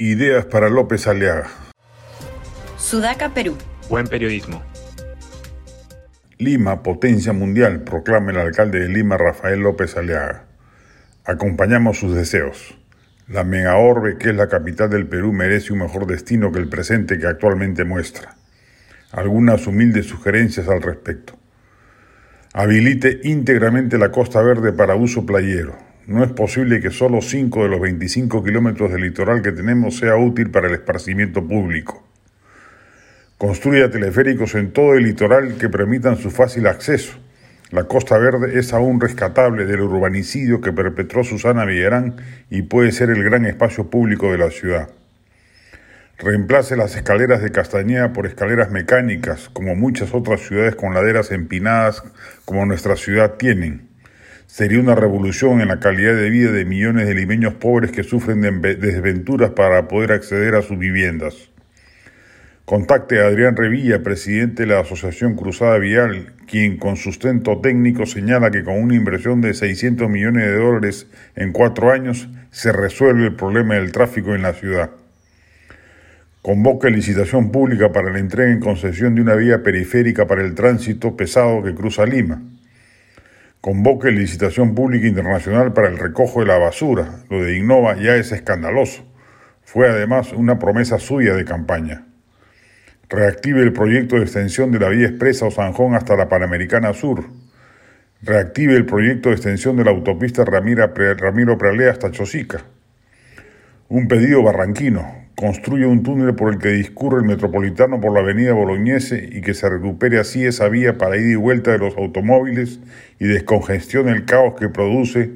Ideas para López Aliaga. Sudaca, Perú. Buen periodismo. Lima, potencia mundial, proclama el alcalde de Lima, Rafael López Aliaga. Acompañamos sus deseos. La megaorbe, que es la capital del Perú, merece un mejor destino que el presente que actualmente muestra. Algunas humildes sugerencias al respecto. Habilite íntegramente la Costa Verde para uso playero. No es posible que solo 5 de los 25 kilómetros del litoral que tenemos sea útil para el esparcimiento público. Construya teleféricos en todo el litoral que permitan su fácil acceso. La Costa Verde es aún rescatable del urbanicidio que perpetró Susana Villarán y puede ser el gran espacio público de la ciudad. Reemplace las escaleras de Castañeda por escaleras mecánicas, como muchas otras ciudades con laderas empinadas como nuestra ciudad tienen. Sería una revolución en la calidad de vida de millones de limeños pobres que sufren de desventuras para poder acceder a sus viviendas. Contacte a Adrián Revilla, presidente de la Asociación Cruzada Vial, quien con sustento técnico señala que con una inversión de 600 millones de dólares en cuatro años se resuelve el problema del tráfico en la ciudad. Convoca licitación pública para la entrega en concesión de una vía periférica para el tránsito pesado que cruza Lima. Convoque licitación pública internacional para el recojo de la basura. Lo de Innova ya es escandaloso. Fue además una promesa suya de campaña. Reactive el proyecto de extensión de la vía expresa Osanjón hasta la Panamericana Sur. Reactive el proyecto de extensión de la autopista Ramiro Prealea hasta Chosica. Un pedido barranquino construye un túnel por el que discurre el metropolitano por la avenida Bolognese y que se recupere así esa vía para ida y vuelta de los automóviles y descongestione el caos que produce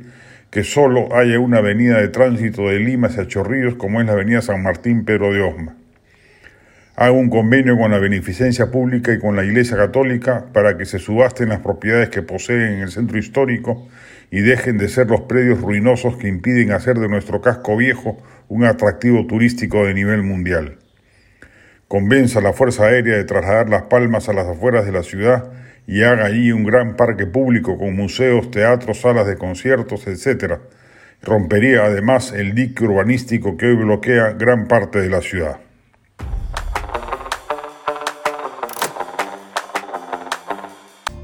que solo haya una avenida de tránsito de Lima hacia Chorrillos como es la avenida San Martín Pedro de Osma. Haga un convenio con la beneficencia pública y con la Iglesia Católica para que se subasten las propiedades que poseen en el centro histórico y dejen de ser los predios ruinosos que impiden hacer de nuestro casco viejo un atractivo turístico de nivel mundial. Convenza a la Fuerza Aérea de trasladar Las Palmas a las afueras de la ciudad y haga allí un gran parque público con museos, teatros, salas de conciertos, etc. Rompería además el dique urbanístico que hoy bloquea gran parte de la ciudad.